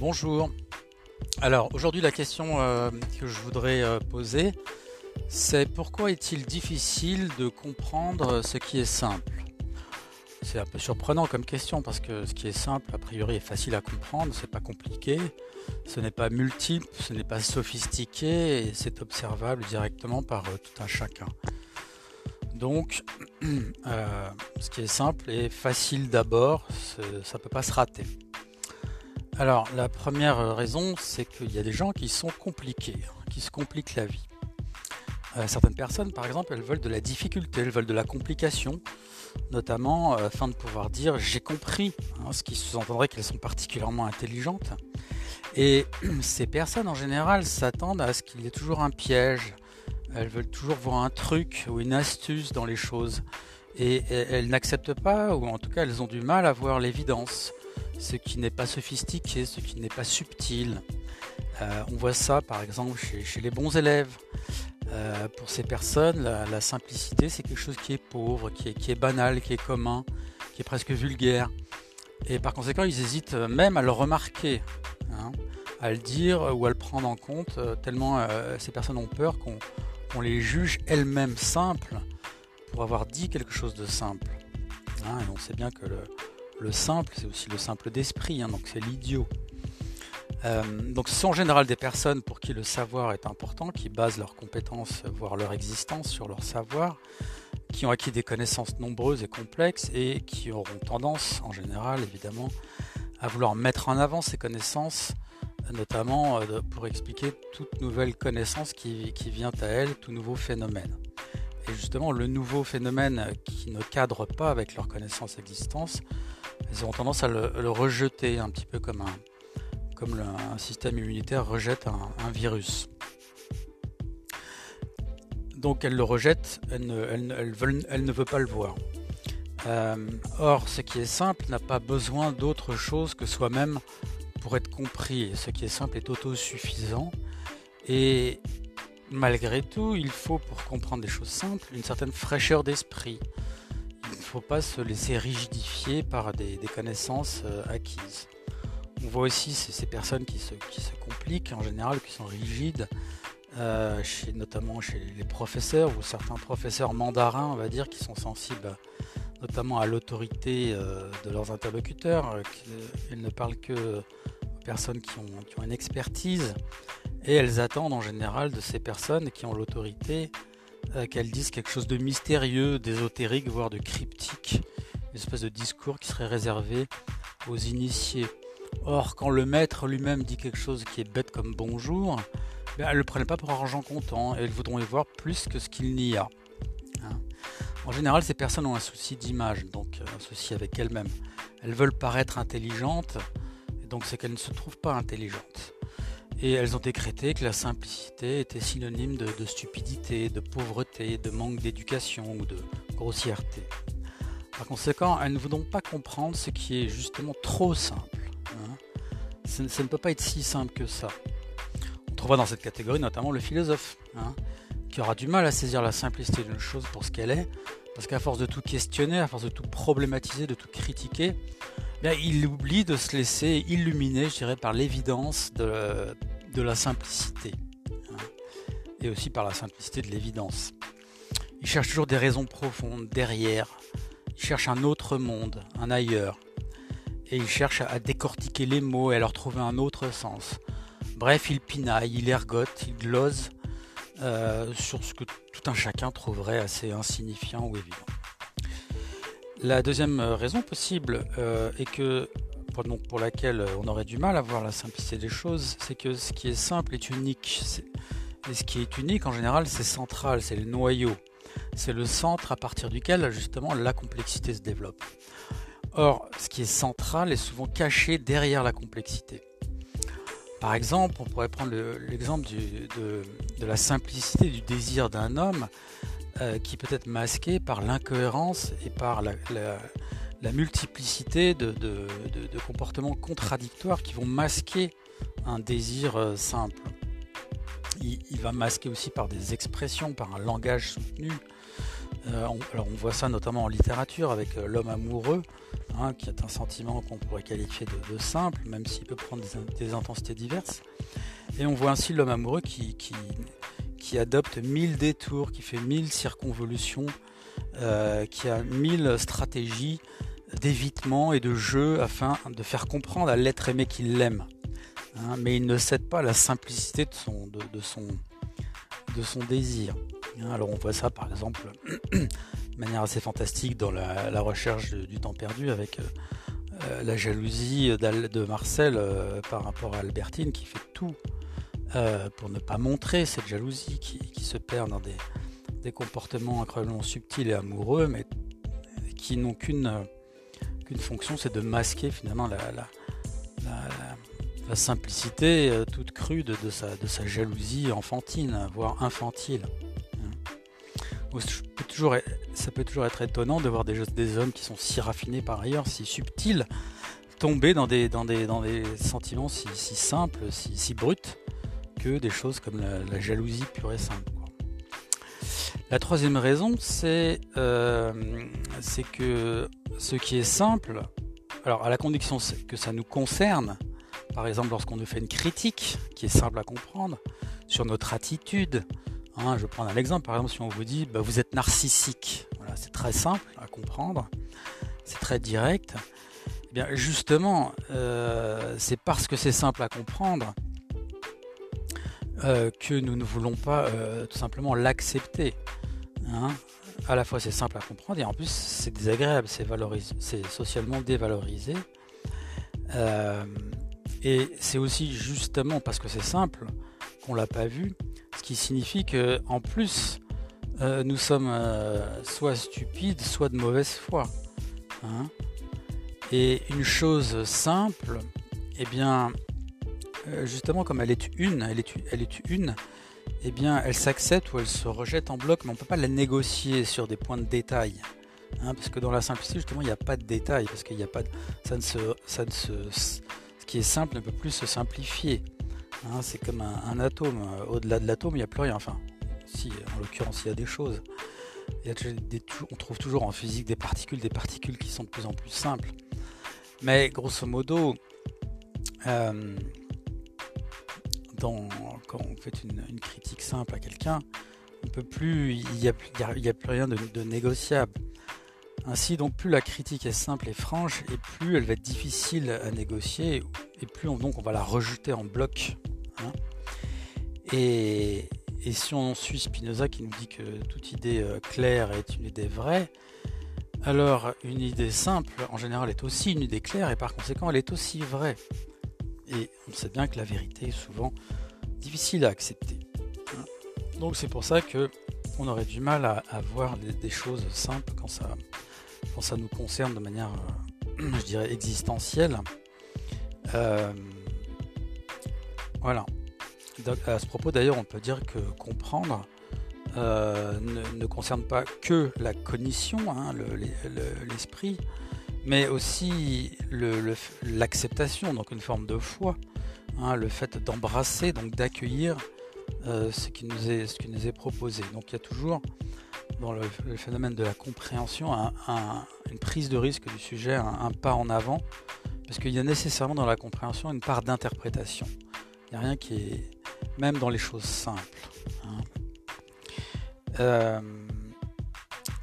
Bonjour. Alors aujourd'hui la question euh, que je voudrais euh, poser, c'est pourquoi est-il difficile de comprendre ce qui est simple? C'est un peu surprenant comme question parce que ce qui est simple a priori est facile à comprendre, c'est pas compliqué, ce n'est pas multiple, ce n'est pas sophistiqué et c'est observable directement par euh, tout un chacun. Donc, ce qui est simple et facile d'abord, ça ne peut pas se rater. Alors, la première raison, c'est qu'il y a des gens qui sont compliqués, hein, qui se compliquent la vie. Euh, certaines personnes, par exemple, elles veulent de la difficulté, elles veulent de la complication, notamment euh, afin de pouvoir dire j'ai compris, hein, ce qui sous-entendrait qu'elles sont particulièrement intelligentes. Et ces personnes, en général, s'attendent à ce qu'il y ait toujours un piège. Elles veulent toujours voir un truc ou une astuce dans les choses. Et elles n'acceptent pas, ou en tout cas elles ont du mal à voir l'évidence ce qui n'est pas sophistiqué, ce qui n'est pas subtil. Euh, on voit ça par exemple chez, les bons élèves. Euh, pour ces personnes, la, simplicité, c'est quelque chose qui est pauvre, qui est, banal, qui est commun, qui est presque vulgaire. Et par conséquent, ils hésitent même à le remarquer, hein, à le dire ou à le prendre en compte, euh, tellement ces personnes ont peur qu'on les juge elles-mêmes simples pour avoir dit quelque chose de simple. Hein, et on sait bien que le, le simple, c'est aussi le simple d'esprit, hein, donc c'est l'idiot. Euh, donc ce sont en général des personnes pour qui le savoir est important, qui basent leurs compétences, voire leur existence sur leur savoir, qui ont acquis des connaissances nombreuses et complexes et qui auront tendance, en général évidemment, à vouloir mettre en avant ces connaissances, notamment euh, pour expliquer toute nouvelle connaissance qui, vient à elle, tout nouveau phénomène. Justement, le nouveau phénomène qui ne cadre pas avec leur connaissance existence, elles auront tendance à le, rejeter un petit peu comme un, comme un système immunitaire rejette un, virus. Donc elle le rejette, elle ne, elle, ne veut pas le voir. Euh, or, ce qui est simple n'a pas besoin d'autre chose que soi-même pour être compris. Ce qui est simple est autosuffisant. Et malgré tout, il faut, pour comprendre des choses simples, une certaine fraîcheur d'esprit faut pas se laisser rigidifier par des, connaissances euh, acquises. On voit aussi ces, personnes qui se, compliquent en général, qui sont rigides, euh, notamment chez les professeurs ou certains professeurs mandarins, on va dire, qui sont sensibles notamment à l'autorité euh, de leurs interlocuteurs. Ils ne parlent que aux personnes qui ont une expertise et elles attendent en général de ces personnes qui ont l'autorité euh, qu'elles disent quelque chose de mystérieux, d'ésotérique, voire de cryptique, une espèce de discours qui serait réservé aux initiés. Or, quand le maître lui-même dit quelque chose qui est bête comme bonjour, ben, elles ne le prennent pas pour argent comptant et elles voudront y voir plus que ce qu'il n'y a. Hein. en général, ces personnes ont un souci d'image, donc euh, un souci avec elles-mêmes. Elles veulent paraître intelligentes, et donc c'est qu'elles ne se trouvent pas intelligentes et elles ont décrété que la simplicité était synonyme de, stupidité, de pauvreté, de manque d'éducation ou de grossièreté. Par conséquent, elles ne voudront pas comprendre ce qui est justement trop simple. Hein. Ça, ne peut pas être si simple que ça. On trouvera dans cette catégorie notamment le philosophe, hein, qui aura du mal à saisir la simplicité d'une chose pour ce qu'elle est, parce qu'à force de tout questionner, à force de tout problématiser, de tout critiquer, il oublie de se laisser illuminer, je dirais, par l'évidence de, la simplicité. Hein, et aussi par la simplicité de l'évidence. Il cherche toujours des raisons profondes derrière. Il cherche un autre monde, un ailleurs. Et il cherche à décortiquer les mots et à leur trouver un autre sens. Bref, il pinaille, il ergote, il glose euh, sur ce que tout un chacun trouverait assez insignifiant ou évident. La deuxième euh, raison possible euh, est que pour, pour laquelle on aurait du mal à voir la simplicité des choses, c'est que ce qui est simple est unique. et ce qui est unique en général, c'est central, c'est le noyau. C'est le centre à partir duquel justement la complexité se développe. Or, ce qui est central est souvent caché derrière la complexité. Par exemple, on pourrait prendre l'exemple de, la simplicité du désir d'un homme euh, qui peut être masqué par l'incohérence et par la, multiplicité de, comportements contradictoires qui vont masquer un désir euh, simple. Il, va masquer aussi par des expressions, par un langage soutenu, alors on voit ça notamment en littérature avec l'homme amoureux, hein, qui est un sentiment qu'on pourrait qualifier de, simple, même s'il peut prendre des, intensités diverses. Et on voit ainsi l'homme amoureux qui, adopte mille détours, qui fait mille circonvolutions, qui a mille stratégies d'évitement et de jeu afin de faire comprendre à l'être aimé qu'il l'aime. Hein, mais il ne cède pas à la simplicité de son, désir. Hein, alors on voit ça par exemple de manière assez fantastique dans la, recherche du temps perdu avec euh, euh, la jalousie de Marcel euh, par rapport à Albertine qui fait tout pour ne pas montrer cette jalousie qui, se perd dans des, des, comportements incroyablement subtils et amoureux mais qui n'ont qu'une qu'une fonction c'est de masquer finalement la, simplicité euh, toute crue de, sa, de, sa, jalousie enfantine, voire infantile. Hein. toujours, ça peut toujours être étonnant de voir des, des, hommes qui sont si raffinés par ailleurs, si subtils, tomber dans des, dans des, dans des sentiments si, simples, si, si, bruts, que des choses comme la, jalousie pure et simple. La troisième raison, c'est euh, que ce qui est simple, alors à la condition que ça nous concerne, par exemple, lorsqu'on nous fait une critique qui est simple à comprendre sur notre attitude, hein, je vais prendre un exemple, par exemple, si on vous dit bah, vous êtes narcissique, voilà, c'est très simple à comprendre, c'est très direct. Eh bien, justement, euh, c'est parce que c'est simple à comprendre euh, que nous ne voulons pas euh, tout simplement l'accepter. Hein. À la fois c'est simple à comprendre et en plus c'est désagréable, c'est, c'est socialement dévalorisé. Et c'est aussi justement parce que c'est simple qu'on l'a pas vu, ce qui signifie que en plus euh, nous sommes euh, soit stupides, soit de mauvaise foi. Hein. Et une chose simple, eh bien, euh, justement comme elle est une, elle est, une, eh bien, elle s'accepte ou elle se rejette en bloc, mais on ne peut pas la négocier sur des points de détail. Hein, parce que dans la simplicité, justement, il n'y a pas de détail, parce qu'il n'y a pas ça ne se, se qui est simple ne peut plus se simplifier. Hein, c'est comme un, atome. Au-delà de l'atome, il n'y a plus rien. Enfin, si, en l'occurrence, il y a des choses. on trouve toujours en physique des particules, des particules qui sont de plus en plus simples. Mais grosso modo, euh, quand on fait une, critique simple à quelqu'un, on peut plus, il n'y a, plus rien de, de négociable. Ainsi, donc, plus la critique est simple et franche, et plus elle va être difficile à négocier, et plus on, donc on va la rejeter en bloc. Hein. Et, si on suit Spinoza qui nous dit que toute idée euh, claire est une idée vraie, alors une idée simple en général est aussi une idée claire et par conséquent elle est aussi vraie. Et on sait bien que la vérité est souvent difficile à accepter. Donc c'est pour ça que on aurait du mal à, voir des choses simples quand ça, quand ça nous concerne de manière, euh, je dirais, existentielle. Euh, voilà. à ce propos, d'ailleurs, on peut dire que comprendre euh, ne, concerne pas que la cognition, hein, l'esprit, mais aussi l'acceptation, donc une forme de foi, hein, le fait d'embrasser, donc d'accueillir ce, qui nous est, ce qui nous est proposé. Donc il y a toujours dans le, phénomène de la compréhension, une prise de risque du sujet, un, pas en avant, parce qu'il y a nécessairement dans la compréhension une part d'interprétation. Il n'y a rien qui est, même dans les choses simples. Hein. Euh,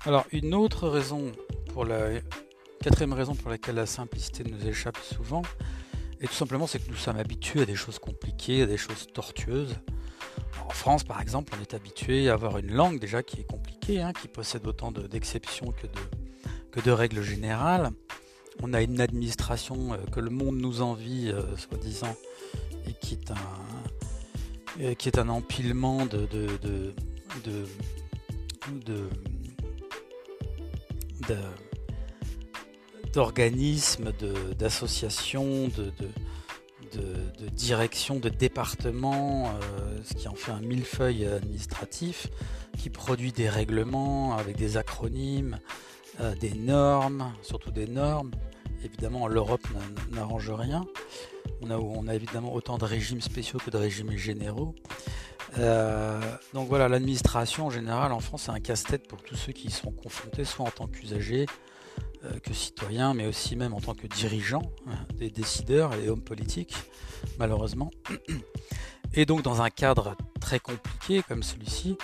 alors, une autre raison, pour la quatrième raison pour laquelle la simplicité nous échappe souvent, et tout simplement, c'est que nous sommes habitués à des choses compliquées, à des choses tortueuses. En France, par exemple, on est habitué à avoir une langue déjà qui est compliquée, hein, qui possède autant d'exceptions que, de, règles générales. On a une administration euh, que le monde nous envie, euh, soi-disant, et qui est un, empilement de, d'organismes, d'associations, de, de, direction, de département, euh, ce qui en fait un millefeuille administratif, qui produit des règlements avec des acronymes, euh, des normes, surtout des normes. Évidemment, l'Europe n'arrange rien. On a, on a évidemment autant de régimes spéciaux que de régimes généraux. donc voilà, l'administration en général en France c'est un casse-tête pour tous ceux qui y sont confrontés, soit en tant qu'usagers, que citoyens, mais aussi même en tant que dirigeants, hein, des décideurs et hommes politiques, malheureusement. Et donc dans un cadre très compliqué comme celui-ci,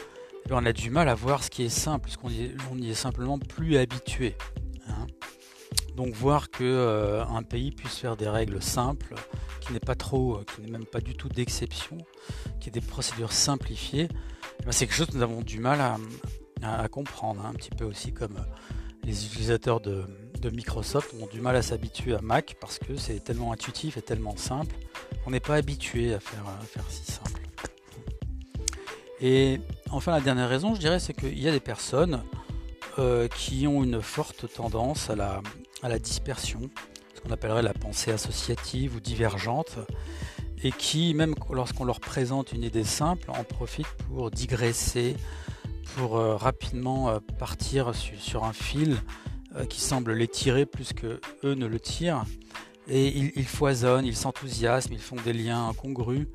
eh on a du mal à voir ce qui est simple, puisqu'on n'y est simplement plus habitué. Hein. Donc voir que euh, pays puisse faire des règles simples, qui n'est pas trop, euh, qui n'est même pas du tout d'exception, qui est des procédures simplifiées, eh c'est quelque chose que nous avons du mal à, comprendre, hein. un petit peu aussi comme euh, les utilisateurs de, Microsoft ont du mal à s'habituer à Mac parce que c'est tellement intuitif et tellement simple qu'on n'est pas habitué à faire, si simple. Et enfin, la dernière raison, je dirais, c'est qu'il y a des personnes euh, qui ont une forte tendance à la dispersion, ce qu'on appellerait la pensée associative ou divergente, et qui, même lorsqu'on leur présente une idée simple, en profitent pour digresser, pour euh, rapidement euh, partir sur, un fil qui semble les tirer plus que eux ne le tirent. Et ils, foisonnent, ils s'enthousiasment, ils font des liens incongrus.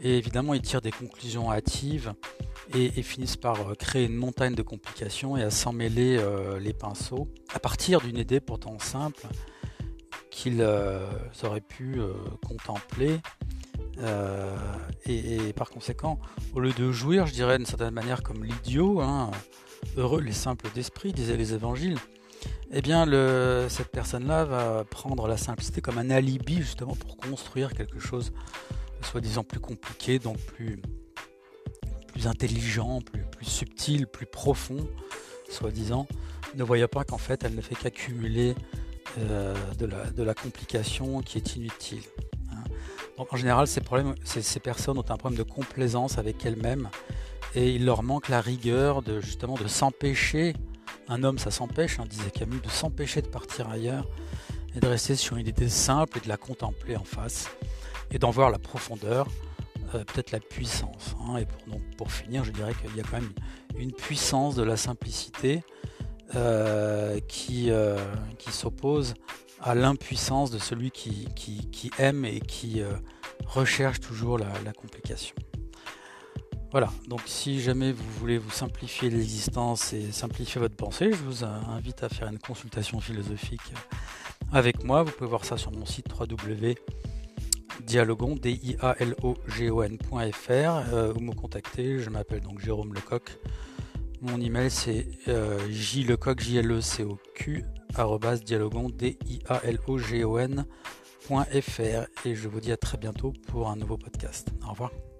Et évidemment, ils tirent des conclusions hâtives et, finissent par euh, créer une montagne de complications et à s'emmêler euh, les pinceaux à partir d'une idée pourtant simple qu'ils euh, auraient pu contempler. Et, par conséquent, au lieu de jouir, je dirais d'une certaine manière comme l'idiot, hein, heureux les simples d'esprit, disaient les évangiles, eh bien cette personne-là va prendre la simplicité comme un alibi justement pour construire quelque chose soi-disant plus compliqué, donc plus, intelligent, plus, subtil, plus profond, soi-disant, ne voyant pas qu'en fait elle ne fait qu'accumuler euh, de, la, complication qui est inutile. En général, ces, personnes ont un problème de complaisance avec elles-mêmes et il leur manque la rigueur de s'empêcher. Un homme, ça s'empêche, hein, disait Camus, de s'empêcher de partir ailleurs et de rester sur une idée simple et de la contempler en face et d'en voir la profondeur, euh, peut-être la puissance. Hein. Et pour, donc, pour finir, je dirais qu'il y a quand même une puissance de la simplicité euh, qui, euh, qui s'oppose à l'impuissance de celui qui, aime et qui recherche toujours la, complication. Voilà, donc si jamais vous voulez vous simplifier l'existence et simplifier votre pensée, je vous invite à faire une consultation philosophique avec moi. Vous pouvez voir ça sur mon site www dialogon, d i a l o g o n.fr euh, ou me contacter. Je m'appelle donc Jérôme Lecoq. Mon email c'est euh, jlecoq, j l e c o q dialogon, d i a l o g o n.fr et je vous dis à très bientôt pour un nouveau podcast. Au revoir.